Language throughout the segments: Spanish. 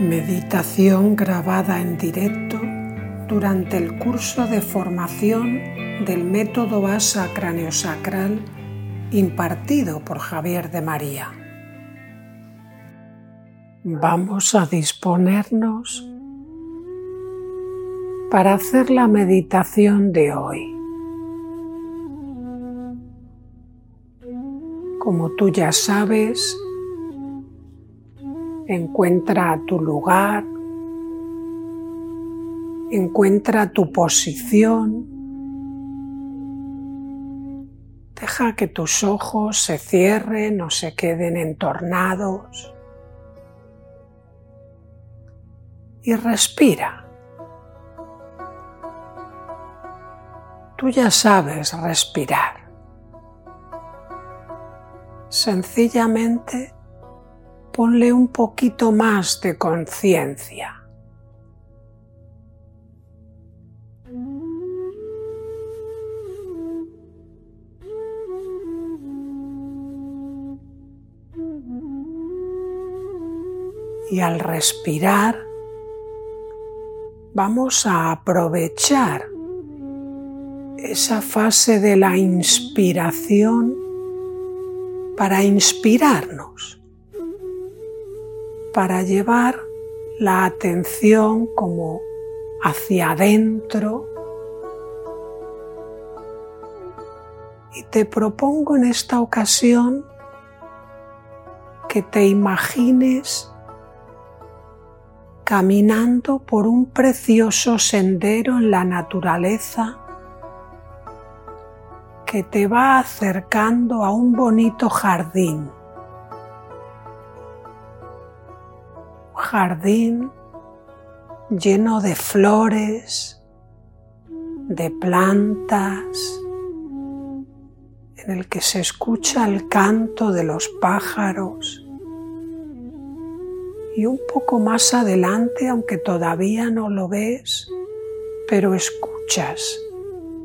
Meditación grabada en directo durante el curso de formación del método ASA craneosacral impartido por Javier de María. Vamos a disponernos para hacer la meditación de hoy. Como tú ya sabes, encuentra tu lugar, encuentra tu posición, deja que tus ojos se cierren o se queden entornados y respira. Tú ya sabes respirar. Sencillamente ponle un poquito más de conciencia. Y al respirar, vamos a aprovechar esa fase de la inspiración para inspirarnos, para llevar la atención como hacia adentro. Y te propongo en esta ocasión que te imagines caminando por un precioso sendero en la naturaleza que te va acercando a un bonito jardín. Jardín lleno de flores, de plantas, en el que se escucha el canto de los pájaros. Y un poco más adelante, aunque todavía no lo ves, pero escuchas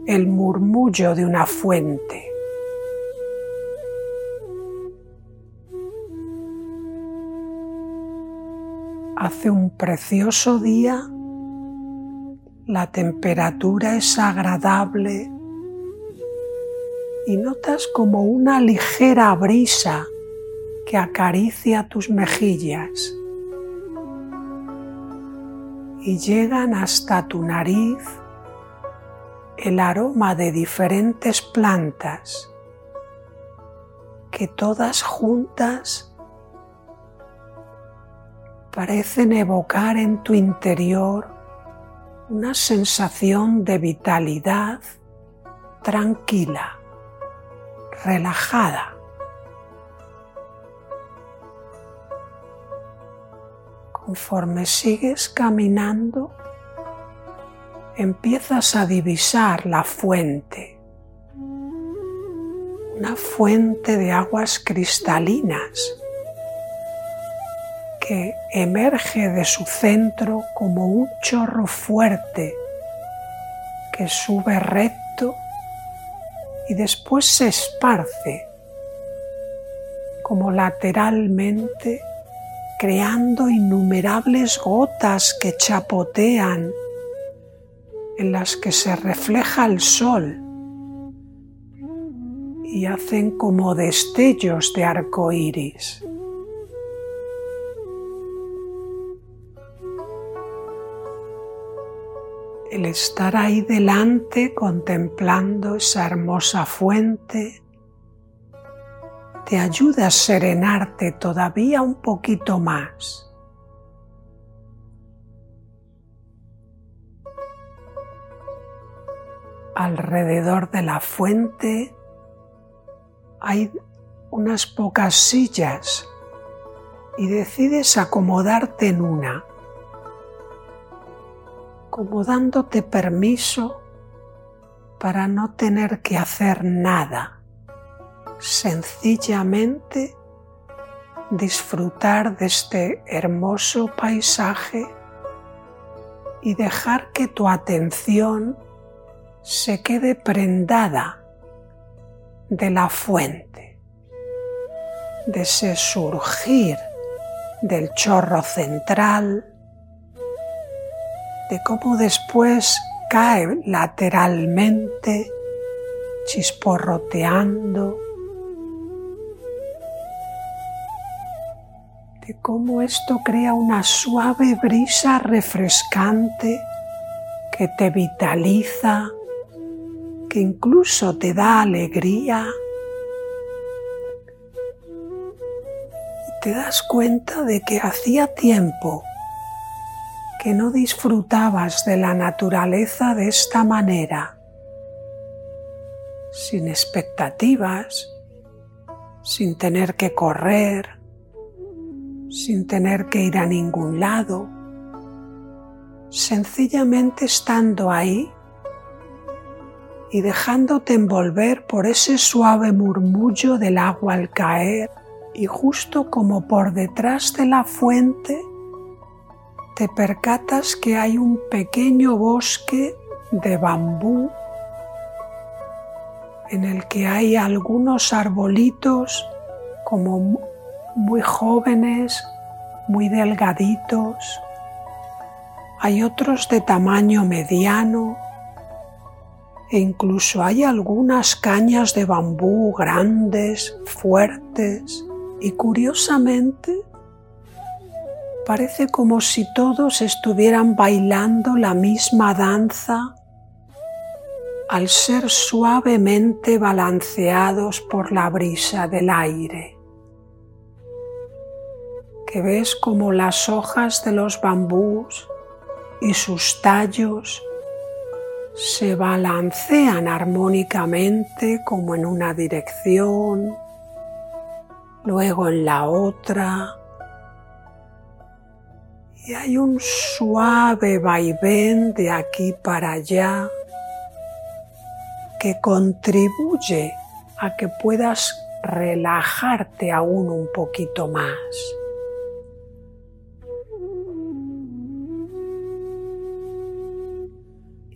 el murmullo de una fuente. Hace un precioso día, la temperatura es agradable y notas como una ligera brisa que acaricia tus mejillas y llegan hasta tu nariz el aroma de diferentes plantas que todas juntas parecen evocar en tu interior una sensación de vitalidad tranquila, relajada. Conforme sigues caminando, empiezas a divisar la fuente, una fuente de aguas cristalinas que emerge de su centro como un chorro fuerte que sube recto y después se esparce como lateralmente creando innumerables gotas que chapotean en las que se refleja el sol y hacen como destellos de arco iris. El estar ahí delante contemplando esa hermosa fuente te ayuda a serenarte todavía un poquito más. alrededor de la fuente hay unas pocas sillas y decides acomodarte en una, como dándote permiso para no tener que hacer nada, sencillamente disfrutar de este hermoso paisaje y dejar que tu atención se quede prendada de la fuente, de ese surgir del chorro central, de cómo después cae lateralmente, chisporroteando, de cómo esto crea una suave brisa refrescante que te vitaliza, que incluso te da alegría. Y te das cuenta de que hacía tiempo que no disfrutabas de la naturaleza de esta manera, sin expectativas, sin tener que correr, sin tener que ir a ningún lado, sencillamente estando ahí y dejándote envolver por ese suave murmullo del agua al caer y justo como por detrás de la fuente te percatas que hay un pequeño bosque de bambú en el que hay algunos arbolitos como muy jóvenes, muy delgaditos. Hay otros de tamaño mediano e incluso hay algunas cañas de bambú grandes, fuertes y curiosamente Parece como si todos estuvieran bailando la misma danza al ser suavemente balanceados por la brisa del aire. Que ves como las hojas de los bambús y sus tallos se balancean armónicamente como en una dirección, luego en la otra, y hay un suave vaivén de aquí para allá que contribuye a que puedas relajarte aún un poquito más.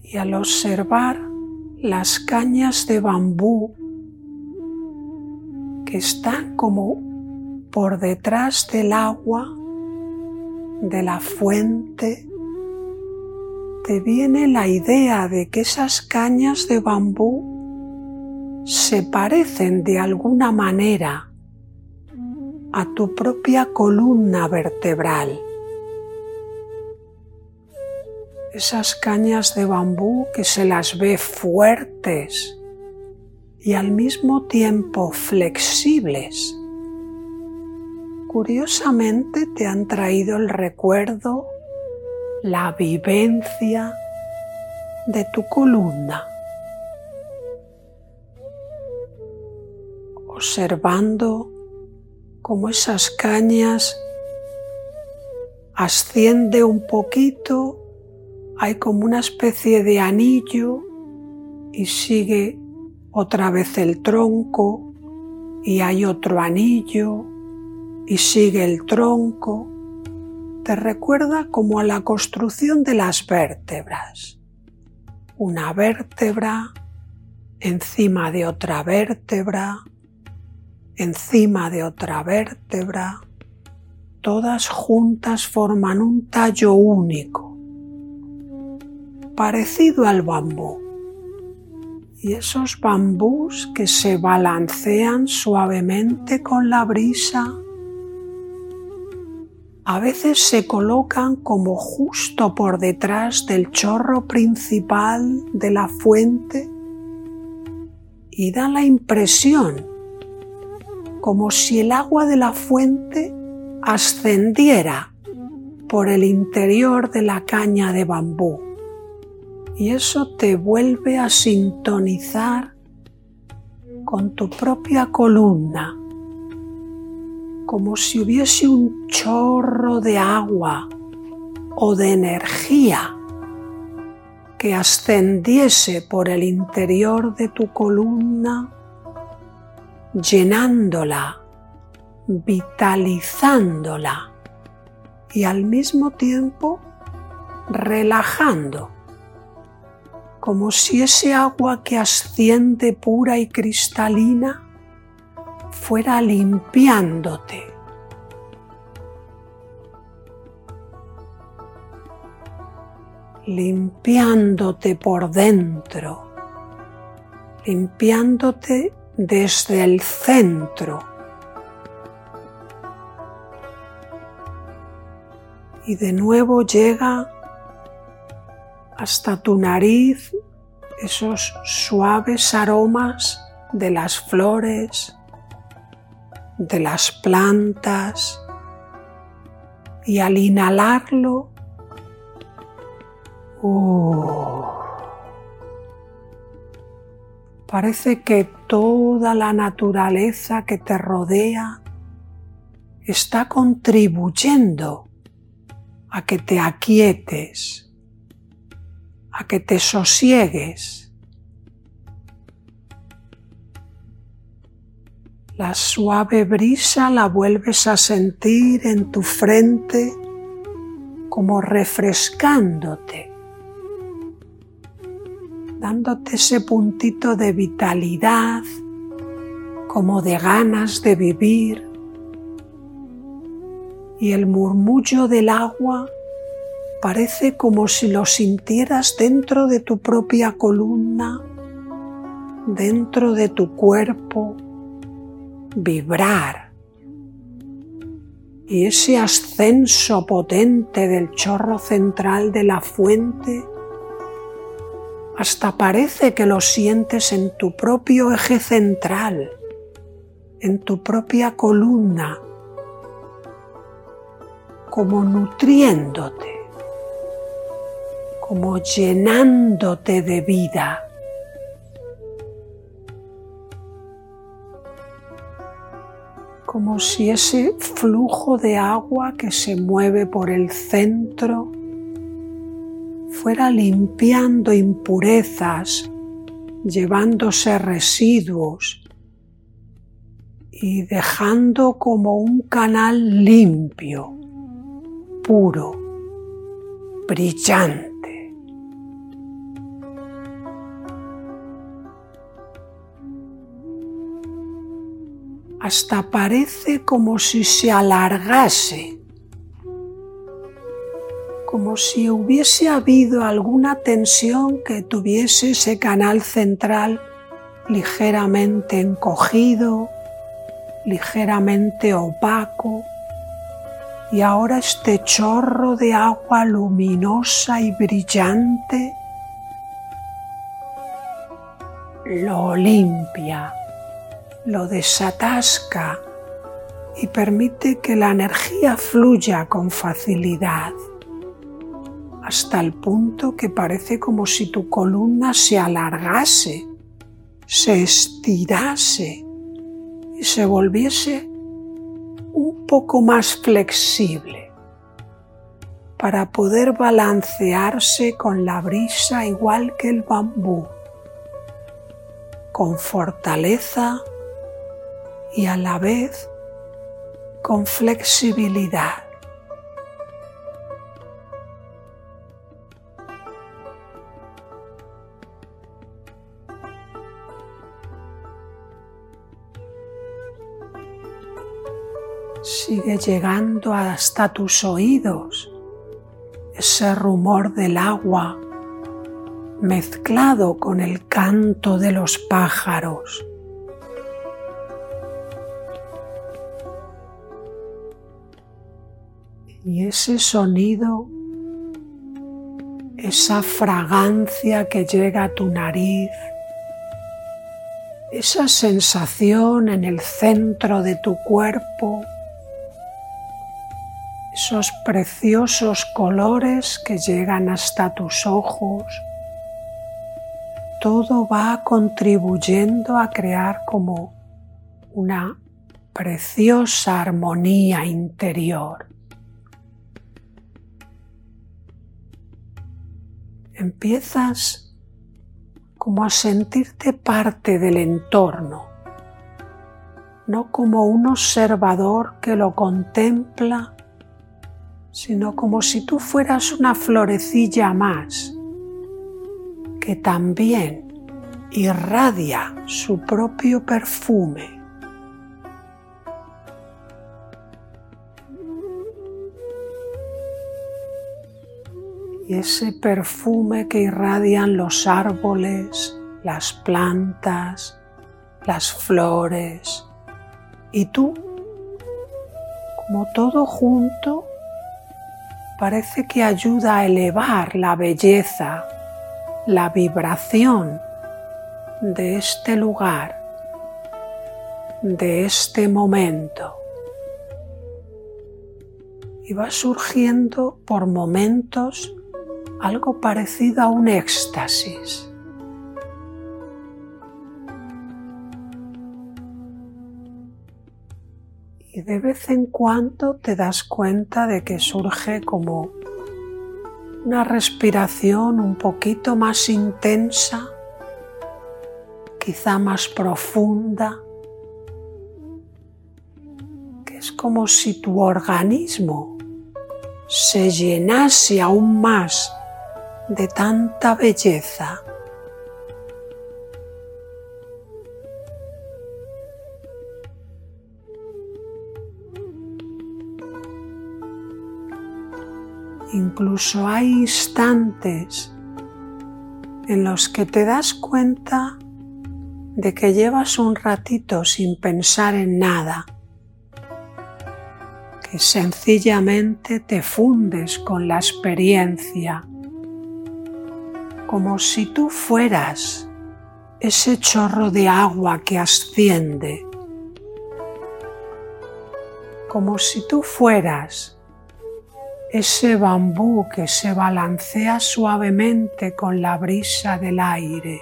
Y al observar las cañas de bambú que están como por detrás del agua, de la fuente, te viene la idea de que esas cañas de bambú se parecen de alguna manera a tu propia columna vertebral. Esas cañas de bambú que se las ve fuertes y al mismo tiempo flexibles curiosamente te han traído el recuerdo, la vivencia de tu columna. Observando cómo esas cañas asciende un poquito, hay como una especie de anillo y sigue otra vez el tronco y hay otro anillo y sigue el tronco, te recuerda como a la construcción de las vértebras. Una vértebra encima de otra vértebra, encima de otra vértebra, todas juntas forman un tallo único, parecido al bambú. Y esos bambús que se balancean suavemente con la brisa a veces se colocan como justo por detrás del chorro principal de la fuente y dan la impresión como si el agua de la fuente ascendiera por el interior de la caña de bambú. Y eso te vuelve a sintonizar con tu propia columna como si hubiese un chorro de agua o de energía que ascendiese por el interior de tu columna, llenándola, vitalizándola y al mismo tiempo relajando, como si ese agua que asciende pura y cristalina fuera limpiándote. limpiándote por dentro, limpiándote desde el centro. Y de nuevo llega hasta tu nariz esos suaves aromas de las flores, de las plantas, y al inhalarlo, uh, parece que toda la naturaleza que te rodea está contribuyendo a que te aquietes a que te sosiegues. La suave brisa la vuelves a sentir en tu frente como refrescándote, dándote ese puntito de vitalidad, como de ganas de vivir. Y el murmullo del agua Parece como si lo sintieras dentro de tu propia columna, dentro de tu cuerpo, vibrar. Y ese ascenso potente del chorro central de la fuente, hasta parece que lo sientes en tu propio eje central, en tu propia columna, como nutriéndote como llenándote de vida. Como si ese flujo de agua que se mueve por el centro fuera limpiando impurezas, llevándose residuos y dejando como un canal limpio, puro, brillante. Hasta parece como si se alargase, como si hubiese habido alguna tensión que tuviese ese canal central ligeramente encogido, ligeramente opaco, y ahora este chorro de agua luminosa y brillante lo limpia lo desatasca y permite que la energía fluya con facilidad hasta el punto que parece como si tu columna se alargase, se estirase y se volviese un poco más flexible para poder balancearse con la brisa igual que el bambú, con fortaleza y a la vez con flexibilidad. Sigue llegando hasta tus oídos ese rumor del agua mezclado con el canto de los pájaros. Y ese sonido, esa fragancia que llega a tu nariz, esa sensación en el centro de tu cuerpo, esos preciosos colores que llegan hasta tus ojos, todo va contribuyendo a crear como una preciosa armonía interior. Empiezas como a sentirte parte del entorno, no como un observador que lo contempla, sino como si tú fueras una florecilla más que también irradia su propio perfume. Y ese perfume que irradian los árboles, las plantas, las flores y tú, como todo junto, parece que ayuda a elevar la belleza, la vibración de este lugar, de este momento. Y va surgiendo por momentos algo parecido a un éxtasis. Y de vez en cuando te das cuenta de que surge como una respiración un poquito más intensa, quizá más profunda, que es como si tu organismo se llenase aún más de tanta belleza. Incluso hay instantes en los que te das cuenta de que llevas un ratito sin pensar en nada, que sencillamente te fundes con la experiencia como si tú fueras ese chorro de agua que asciende, como si tú fueras ese bambú que se balancea suavemente con la brisa del aire,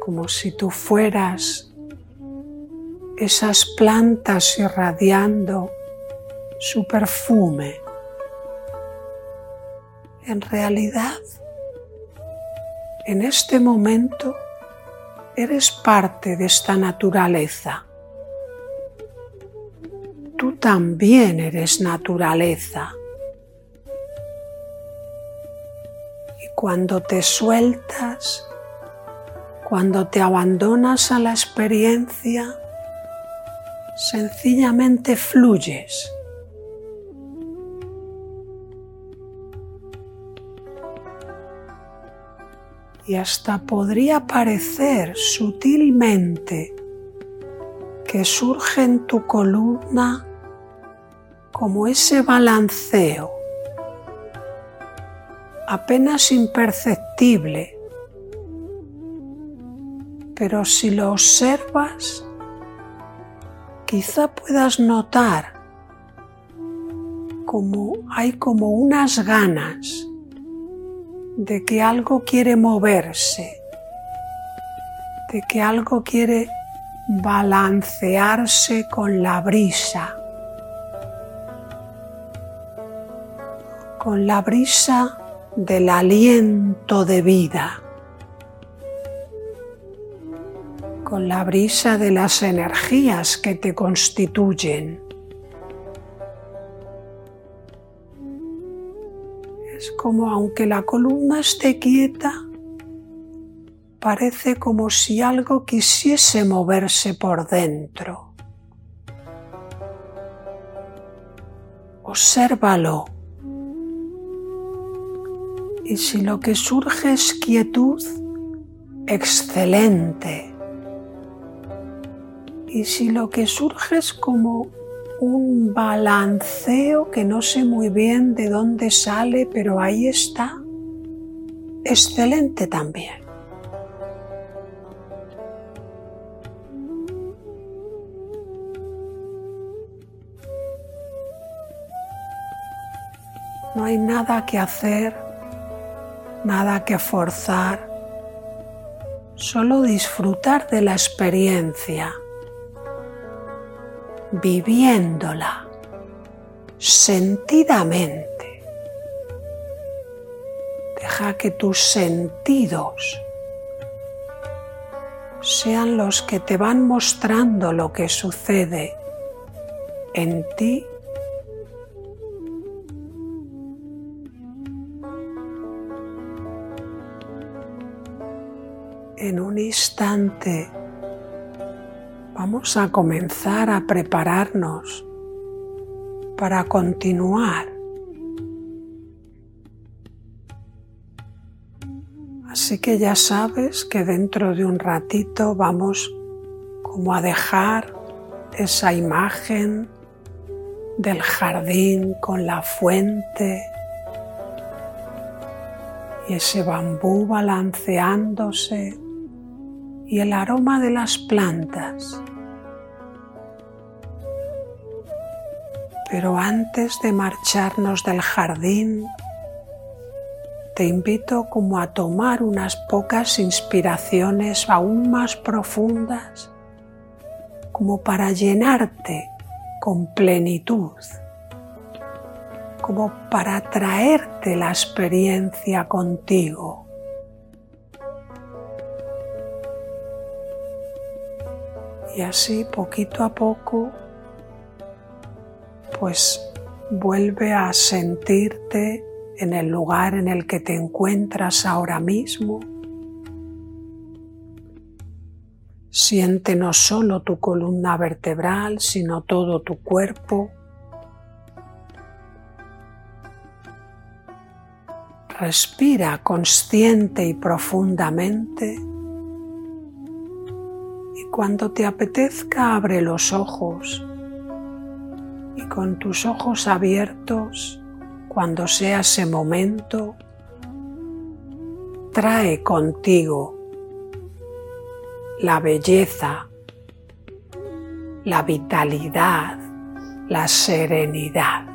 como si tú fueras esas plantas irradiando su perfume en realidad, en este momento, eres parte de esta naturaleza. Tú también eres naturaleza. Y cuando te sueltas, cuando te abandonas a la experiencia, sencillamente fluyes y hasta podría parecer sutilmente que surge en tu columna como ese balanceo, apenas imperceptible, pero si lo observas, quizá puedas notar como hay como unas ganas de que algo quiere moverse, de que algo quiere balancearse con la brisa, con la brisa del aliento de vida, con la brisa de las energías que te constituyen. Como aunque la columna esté quieta, parece como si algo quisiese moverse por dentro. Obsérvalo. Y si lo que surge es quietud, excelente. Y si lo que surge es como un balanceo que no sé muy bien de dónde sale, pero ahí está. Excelente también. No hay nada que hacer, nada que forzar, solo disfrutar de la experiencia viviéndola sentidamente. Deja que tus sentidos sean los que te van mostrando lo que sucede en ti en un instante vamos a comenzar a prepararnos para continuar. Así que ya sabes que dentro de un ratito vamos como a dejar esa imagen del jardín con la fuente y ese bambú balanceándose y el aroma de las plantas. Pero antes de marcharnos del jardín, te invito como a tomar unas pocas inspiraciones aún más profundas, como para llenarte con plenitud, como para traerte la experiencia contigo. Y así poquito a poco, pues vuelve a sentirte en el lugar en el que te encuentras ahora mismo. Siente no solo tu columna vertebral, sino todo tu cuerpo. Respira consciente y profundamente cuando te apetezca abre los ojos y con tus ojos abiertos cuando sea ese momento, trae contigo la belleza, la vitalidad, la serenidad.